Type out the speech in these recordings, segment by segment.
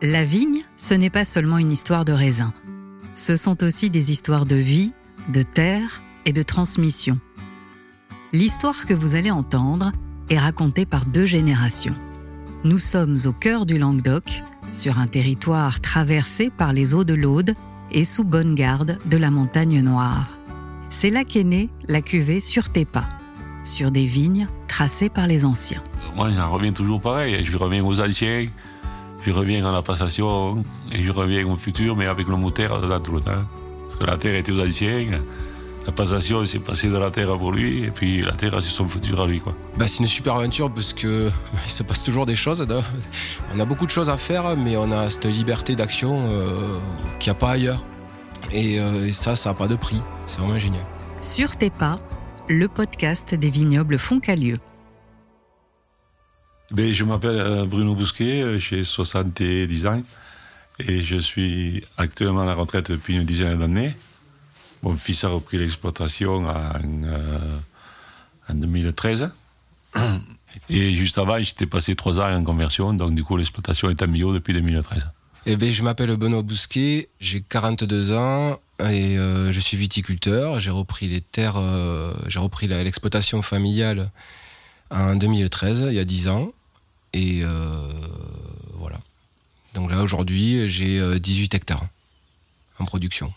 La vigne, ce n'est pas seulement une histoire de raisin. Ce sont aussi des histoires de vie, de terre et de transmission. L'histoire que vous allez entendre est racontée par deux générations. Nous sommes au cœur du Languedoc, sur un territoire traversé par les eaux de l'Aude et sous bonne garde de la montagne noire. C'est là qu'est née la cuvée sur tes pas, sur des vignes tracées par les anciens. Moi, j'en reviens toujours pareil. Je reviens aux anciens, je reviens à la passation et je reviens au futur, mais avec le moteur dans tout le temps. Parce que la terre était aux anciens. La passation s'est passée de la terre pour lui, et puis la terre c'est son futur à lui. Quoi. Bah, c'est une super aventure parce que il se passe toujours des choses. On a beaucoup de choses à faire, mais on a cette liberté d'action euh, qu'il n'y a pas ailleurs. Et, euh, et ça, ça n'a pas de prix. C'est vraiment génial. Sur tes pas, le podcast des vignobles Foncalieu. Ben, je m'appelle euh, Bruno Bousquet, j'ai 70 ans et je suis actuellement à la retraite depuis une dizaine d'années. Mon fils a repris l'exploitation en, euh, en 2013. Et juste avant, j'étais passé trois ans en conversion, donc du coup l'exploitation est à milieu depuis 2013. Eh ben, je m'appelle Benoît Bousquet, j'ai 42 ans et euh, je suis viticulteur. J'ai repris les terres, euh, j'ai repris l'exploitation familiale en 2013, il y a 10 ans. Et voilà. Donc là, aujourd'hui, j'ai 18 hectares en production.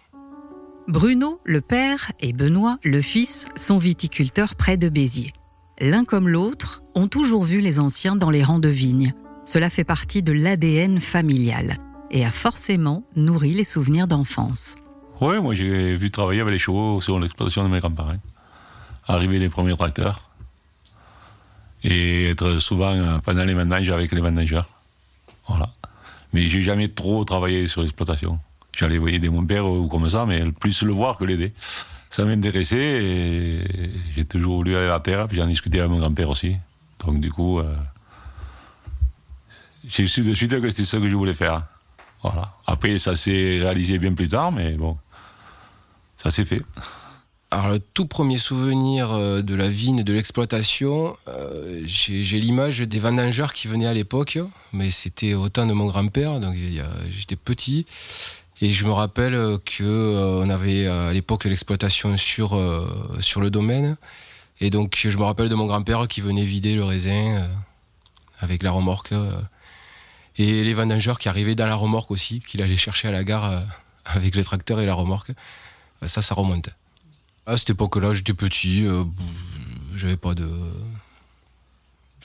Bruno, le père, et Benoît, le fils, sont viticulteurs près de Béziers. L'un comme l'autre ont toujours vu les anciens dans les rangs de vignes. Cela fait partie de l'ADN familial et a forcément nourri les souvenirs d'enfance. Oui, moi j'ai vu travailler avec les chevaux sur l'exploitation de mes grands-parents. Arriver les premiers tracteurs. Et être souvent pendant les vendanges avec les vendangeurs. Voilà. Mais j'ai jamais trop travaillé sur l'exploitation. J'allais aider mon père ou comme ça, mais plus le voir que l'aider. Ça m'intéressait et j'ai toujours voulu aller à la terre, puis j'en discutais avec mon grand-père aussi. Donc du coup, euh, j'ai su de suite que c'était ça que je voulais faire. Voilà. Après, ça s'est réalisé bien plus tard, mais bon, ça s'est fait. Alors, le tout premier souvenir euh, de la vigne, de l'exploitation, euh, j'ai l'image des vendangeurs qui venaient à l'époque, mais c'était au temps de mon grand-père, donc j'étais petit. Et je me rappelle que euh, on avait à l'époque l'exploitation sur sur le domaine. Et donc je me rappelle de mon grand-père qui venait vider le raisin avec la remorque et les vendangeurs qui arrivaient dans la remorque aussi, qu'il allait chercher à la gare avec les tracteurs et la remorque. Ça, ça remonte. À cette époque-là, j'étais petit, j'avais pas de,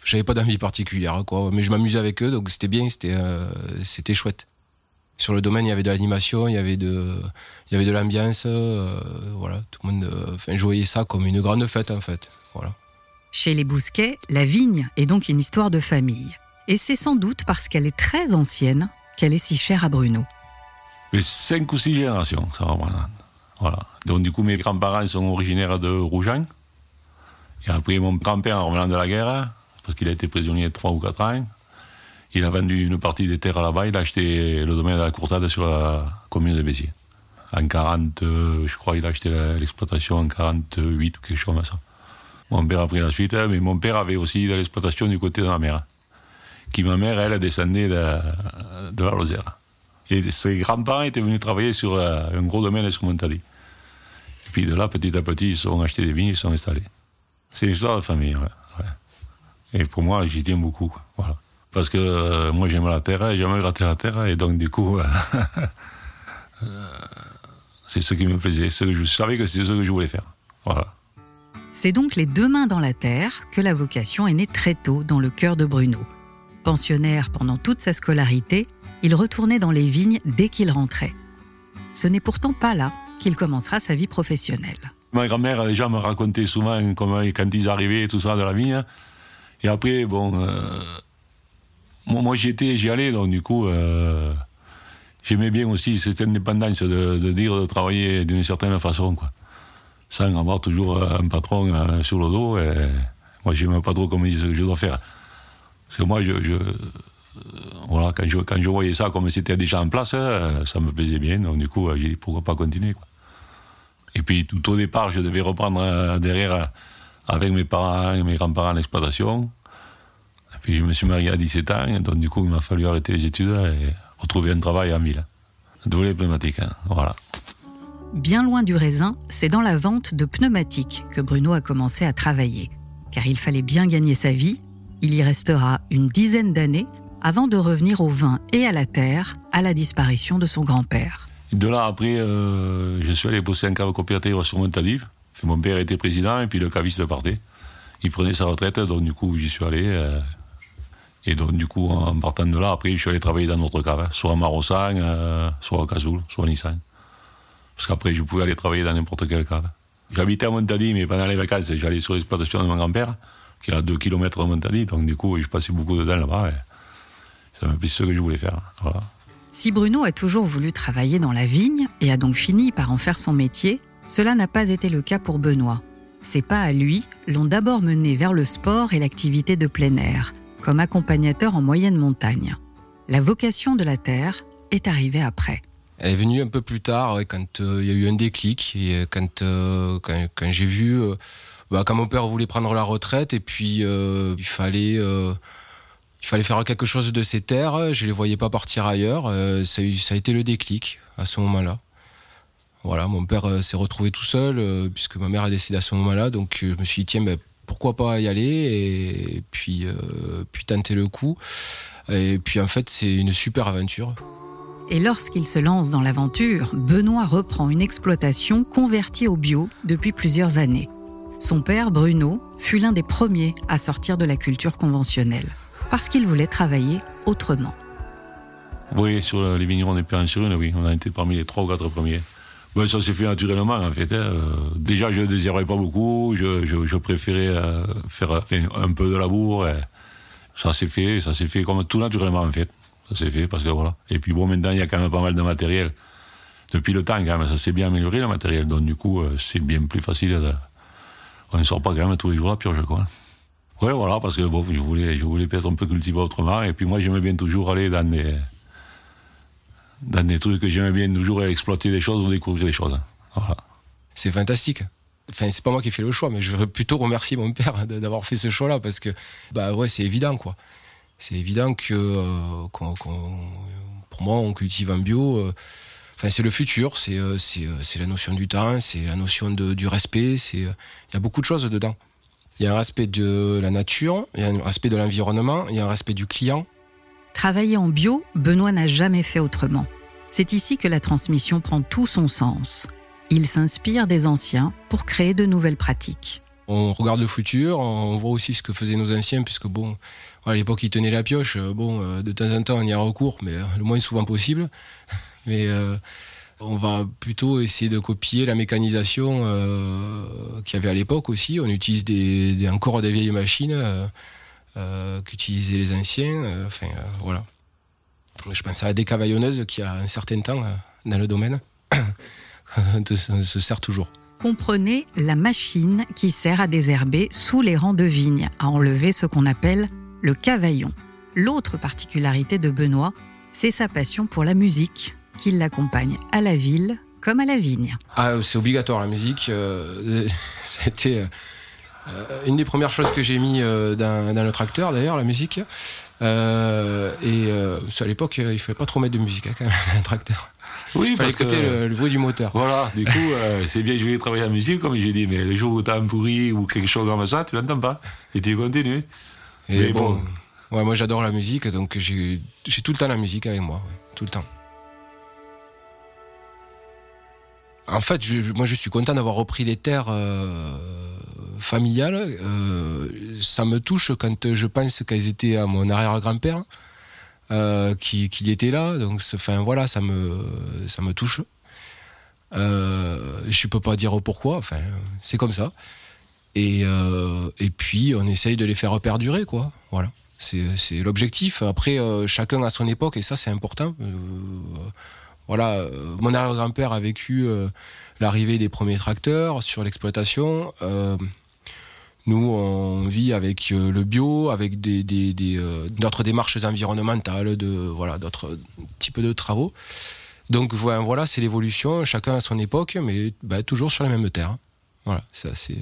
j'avais pas d'envie particulière, quoi. Mais je m'amusais avec eux, donc c'était bien, c'était, c'était chouette sur le domaine, il y avait de l'animation, il y avait de, il y avait de l'ambiance, euh, voilà, tout le monde, euh, enfin, voyais ça comme une grande fête en fait, voilà. Chez les Bousquets, la vigne est donc une histoire de famille, et c'est sans doute parce qu'elle est très ancienne qu'elle est si chère à Bruno. Mais cinq ou six générations, ça va Voilà. Donc du coup, mes grands-parents sont originaires de Rougeant. Et après, mon grand-père, en revenant de la guerre, parce qu'il a été prisonnier trois ou quatre ans, il a vendu une partie des terres là-bas, il a acheté le domaine de la Courtade sur la commune de Béziers. En 40, euh, je crois qu'il a acheté l'exploitation en 48 ou quelque chose comme ça. Mon père a pris la suite, mais mon père avait aussi de l'exploitation du côté de ma mère. Qui, ma mère, elle, descendait de, de la Lozère. Et ses grands-parents étaient venus travailler sur euh, un gros domaine sur Montali. Et puis de là, petit à petit, ils ont acheté des vignes, ils sont installés. C'est une histoire de famille. Et pour moi, j'y tiens beaucoup. Parce que euh, moi j'aime la terre, j'aime gratter la terre, et donc du coup, euh, c'est ce qui me plaisait, je savais que c'est ce que je voulais faire. Voilà. C'est donc les deux mains dans la terre que la vocation est née très tôt dans le cœur de Bruno. Pensionnaire pendant toute sa scolarité, il retournait dans les vignes dès qu'il rentrait. Ce n'est pourtant pas là qu'il commencera sa vie professionnelle. Ma grand-mère déjà me racontait souvent comment, quand ils arrivaient tout ça de la vigne. Et après, bon, euh, moi, j'y étais, j'y allais, donc du coup, euh, j'aimais bien aussi cette indépendance de, de dire, de travailler d'une certaine façon, quoi. Sans avoir toujours un patron euh, sur le dos. Et moi, j'aimais pas trop comment je dois faire. Parce que moi, je voilà, quand je, voyais ça comme c'était déjà en place, euh, ça me plaisait bien. Donc du coup, j'ai dit pourquoi pas continuer. Et puis tout au départ, je devais reprendre derrière avec mes parents et mes grands-parents l'exploitation. Puis je me suis marié à 17 ans, donc du coup il m'a fallu arrêter les études et retrouver un travail en ville. D'où les pneumatiques, hein, voilà. Bien loin du raisin, c'est dans la vente de pneumatiques que Bruno a commencé à travailler. Car il fallait bien gagner sa vie. Il y restera une dizaine d'années avant de revenir au vin et à la terre à la disparition de son grand-père. De là, après, euh, je suis allé bosser en cave coopérative sur Montadive. Mon père était président et puis le caviste partait. Il prenait sa retraite, donc du coup, j'y suis allé. Euh, et donc, du coup, en partant de là, après, je suis allé travailler dans notre cave, soit à Marossan, euh, soit à Cazoul, soit à Nissan. Parce qu'après, je pouvais aller travailler dans n'importe quelle cave. J'habitais à Montadi, mais pendant les vacances, j'allais sur l'exploitation de mon grand-père, qui est à 2 km de Montadi. Donc, du coup, je passais beaucoup de temps là-bas. Ça ce que je voulais faire. Si Bruno a toujours voulu travailler dans la vigne et a donc fini par en faire son métier, cela n'a pas été le cas pour Benoît. Ses pas à lui l'ont d'abord mené vers le sport et l'activité de plein air, comme accompagnateur en moyenne montagne. La vocation de la Terre est arrivée après. Elle est venue un peu plus tard, quand euh, il y a eu un déclic, et euh, quand, euh, quand, j'ai vu, bah, quand mon père voulait prendre la retraite, et puis il, fallait, il fallait faire quelque chose de ces terres, je ne les voyais pas partir ailleurs, ça, ça, a été le déclic à ce moment-là. Voilà, mon père s'est retrouvé tout seul, puisque ma mère a décidé à ce moment-là, donc je me suis dit, tiens, ben, pourquoi pas y aller et euh, puis tenter le coup. Et puis en fait, c'est une super aventure. Et lorsqu'il se lance dans l'aventure, Benoît reprend une exploitation convertie au bio depuis plusieurs années. Son père, Bruno, fut l'un des premiers à sortir de la culture conventionnelle, parce qu'il voulait travailler autrement. Oui, sur les vignerons des Pyrénées-sur-Une, oui, on a été parmi les trois ou quatre premiers ça s'est fait naturellement, en fait. Hein. Déjà, je ne désirais pas beaucoup. Je, préférais euh, faire un peu de labour. ça s'est fait, ça s'est fait comme tout naturellement, en fait. Ça s'est fait parce que voilà. Et puis bon, maintenant, il y a quand même pas mal de matériel. Depuis le temps, quand même, ça s'est bien amélioré, le matériel. Donc, du coup, euh, c'est bien plus facile. On ne sort pas quand même tous les jours à purge, quoi. Ouais, voilà, parce que bon, je voulais, je voulais peut-être un peu cultiver autrement. Et puis moi, j'aimais bien toujours aller dans des dans des trucs que j'aimais bien toujours exploiter des choses ou découvrir des choses. C'est fantastique. Enfin, c'est pas moi qui ai fait le choix, mais je veux plutôt remercier mon père d'avoir fait ce choix-là parce que, bah ouais, c'est évident, quoi. C'est évident que, euh, pour moi, on cultive en bio. Euh, enfin, c'est le futur, c'est euh, c'est la notion du temps, c'est la notion de, du respect. Il y a beaucoup de choses dedans. Il y a un respect de la nature, il y a un respect de l'environnement, il y a un respect du client, Travailler en bio, Benoît n'a jamais fait autrement. C'est ici que la transmission prend tout son sens. Il s'inspire des anciens pour créer de nouvelles pratiques. On regarde le futur, on voit aussi ce que faisaient nos anciens, puisque bon, à l'époque ils tenaient la pioche. Bon, euh, de temps en temps on y a recours, mais euh, le moins souvent possible. Mais euh, on va plutôt essayer de copier la mécanisation qu'il y avait à l'époque aussi. On utilise encore des vieilles machines euh, qu'utilisaient les anciens. Euh, euh. Je pense à des cavaillonneuses qui, a un certain temps dans le domaine, se sert toujours. Comprenez la machine qui sert à désherber sous les rangs de vignes, à enlever ce qu'on appelle le cavaillon. L'autre particularité de Benoît, c'est sa passion pour la musique, qui l'accompagne à la ville comme à la vigne. Ah, c'est obligatoire la musique. C'était euh, une des premières choses que j'ai mis euh, dans, dans, le tracteur, d'ailleurs, la musique. Euh, et à l'époque, il fallait pas trop mettre de musique hein, quand même dans le tracteur. Oui, il fallait parce écouter le, bruit du moteur. Voilà, du coup, c'est bien, je vais travailler la musique, comme j'ai dit, mais le jour où tu as un pourri ou quelque chose comme ça, tu l'entends pas. Et tu continues. Et mais bon, Ouais, moi j'adore la musique, donc j'ai tout le temps la musique avec moi, tout le temps. En fait, je, moi je suis content d'avoir repris les terres familiale, euh, ça me touche quand je pense qu'elles étaient à mon arrière-grand-père, euh, qui, était là. Donc, enfin, voilà, ça me, touche. Euh, je peux pas dire pourquoi. Enfin, c'est comme ça. Et, euh, et puis, on essaye de les faire perdurer, quoi. Voilà. C'est l'objectif. Après, chacun à son époque, et ça, c'est important. Voilà, mon arrière-grand-père a vécu l'arrivée des premiers tracteurs sur l'exploitation. Nous, on vit avec euh, le bio, avec des, euh, d'autres démarches environnementales, voilà, d'autres types de travaux. Donc voilà, c'est l'évolution, chacun à son époque, mais bah, toujours sur les mêmes terres. Voilà, c'est euh,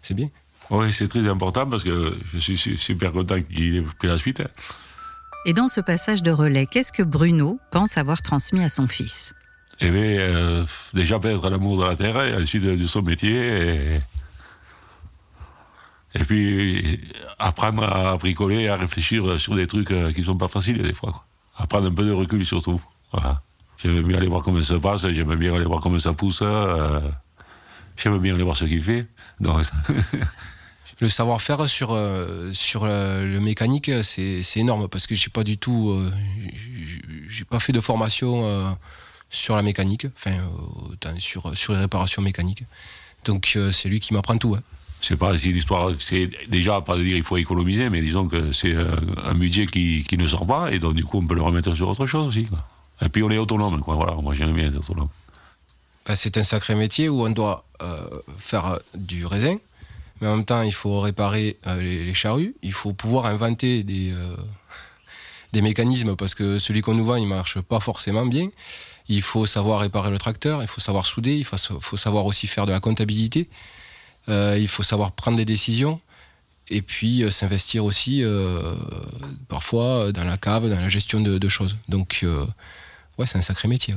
c'est bien. Oui, c'est très important parce que je suis super content qu'il ait pris la suite. Et dans ce passage de relais, qu'est-ce que Bruno pense avoir transmis à son fils? Eh bien, euh, déjà perdre l'amour de la terre, et ensuite de son métier, et, puis apprendre à bricoler, à réfléchir sur des trucs euh, qui ne sont pas faciles des fois. Apprendre un peu de recul surtout. Voilà. J'aime bien aller voir comment ça passe, j'aime bien aller voir comment ça pousse, euh, j'aime bien aller voir ce qu'il fait. Donc, le savoir-faire sur, euh, sur le mécanique, c'est énorme parce que j'ai pas du tout. Euh, j'ai pas fait de formation euh, sur la mécanique, enfin, sur, sur les réparations mécaniques. Donc c'est lui qui m'apprend tout. Hein. C'est pas si l'histoire, c'est déjà pas de dire il faut économiser, mais disons que c'est un budget qui, qui, ne sort pas et donc du coup on peut le remettre sur autre chose aussi. Quoi. Et puis on est autonome, quoi. Voilà, moi j'aime bien être autonome. Ben, c'est un sacré métier où on doit faire du raisin, mais en même temps, il faut réparer euh, les, charrues, il faut pouvoir inventer des, euh, des mécanismes parce que celui qu'on nous vend, il marche pas forcément bien. Il faut savoir réparer le tracteur, il faut savoir souder, il faut, savoir aussi faire de la comptabilité, euh, il faut savoir prendre des décisions et puis s'investir aussi parfois dans la cave, dans la gestion de, choses. Donc, ouais, c'est un sacré métier.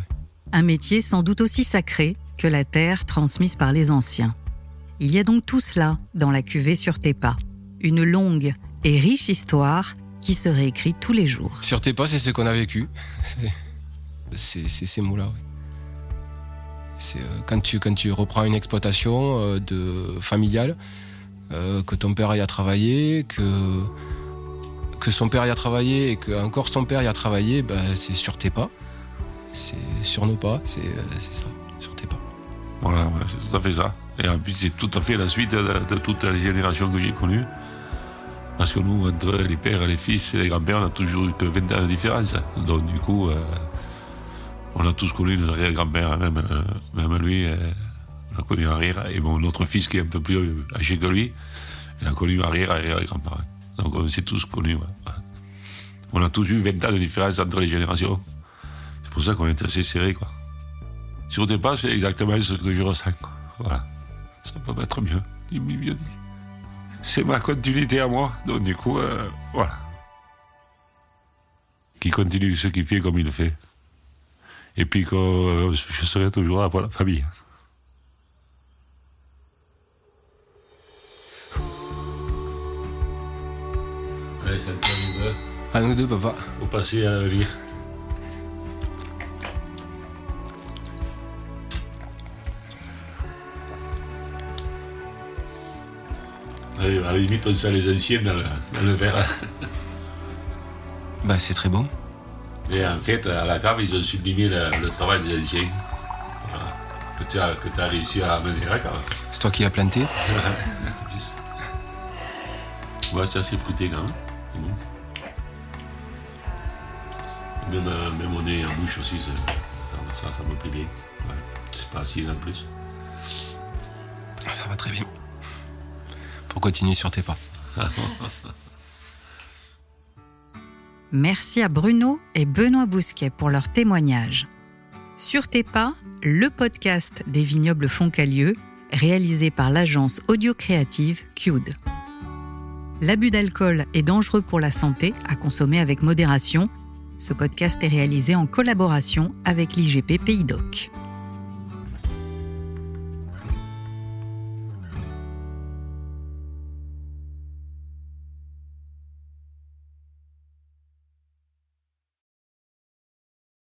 Un métier sans doute aussi sacré que la terre transmise par les anciens. Il y a donc tout cela dans la cuvée sur tes pas. Une longue et riche histoire qui se réécrit tous les jours. Sur tes pas, c'est ce qu'on a vécu. C'est ces mots-là. C'est euh, quand, tu, quand tu reprends une exploitation euh, de, familiale, euh, que ton père y a travaillé, que, que son père y a travaillé et que encore son père y a travaillé, ben, c'est sur tes pas. C'est sur nos pas, c'est ça, sur tes pas. Voilà, c'est tout à fait ça. Et en plus, c'est tout à fait la suite de, toutes les générations que j'ai connues. Parce que nous, entre les pères, les fils et les grands-pères, on n'a toujours eu que 20 ans de différence. Donc, du coup, euh, on a tous connu notre arrière-grand-père, même, euh, même lui, euh, on a connu arrière. Et bon, notre fils, qui est un peu plus âgé que lui, il a connu un arrière, arrière-grand-père. Donc, on s'est tous connus. On a tous eu 20 ans de différence entre les générations. C'est pour ça qu'on est assez serrés, quoi. Sur des pas, c'est exactement ce que je ressens. Voilà. Ça peut pas être mieux, mieux dit. C'est ma continuité à moi, donc du coup, euh, voilà. Qui continue ce qu'il fait comme il le fait. Et puis que euh, je serai toujours là pour la famille. Allez, c'est à nous deux. À nous deux, papa. Au passer à lire. À la limite, on sent les anciens dans le, verre. Bah, c'est très bon. Et en fait, à la cave, ils ont sublimé le, travail des anciens. Que tu as, que as réussi à amener là, quand même. C'est toi qui l'as planté? Ouais, c'est assez fruité quand même. Même, euh, même au nez en bouche aussi, ça, ça, me plaît bien. C'est pas acide en plus. Ça va très bien pour sur tes pas. Merci à Bruno et Benoît Bousquet pour leur témoignage. Sur tes pas, le podcast des vignobles Foncalieu, réalisé par l'agence audio-créative CUDE. L'abus d'alcool est dangereux pour la santé, à consommer avec modération. Ce podcast est réalisé en collaboration avec l'IGP Pays Doc.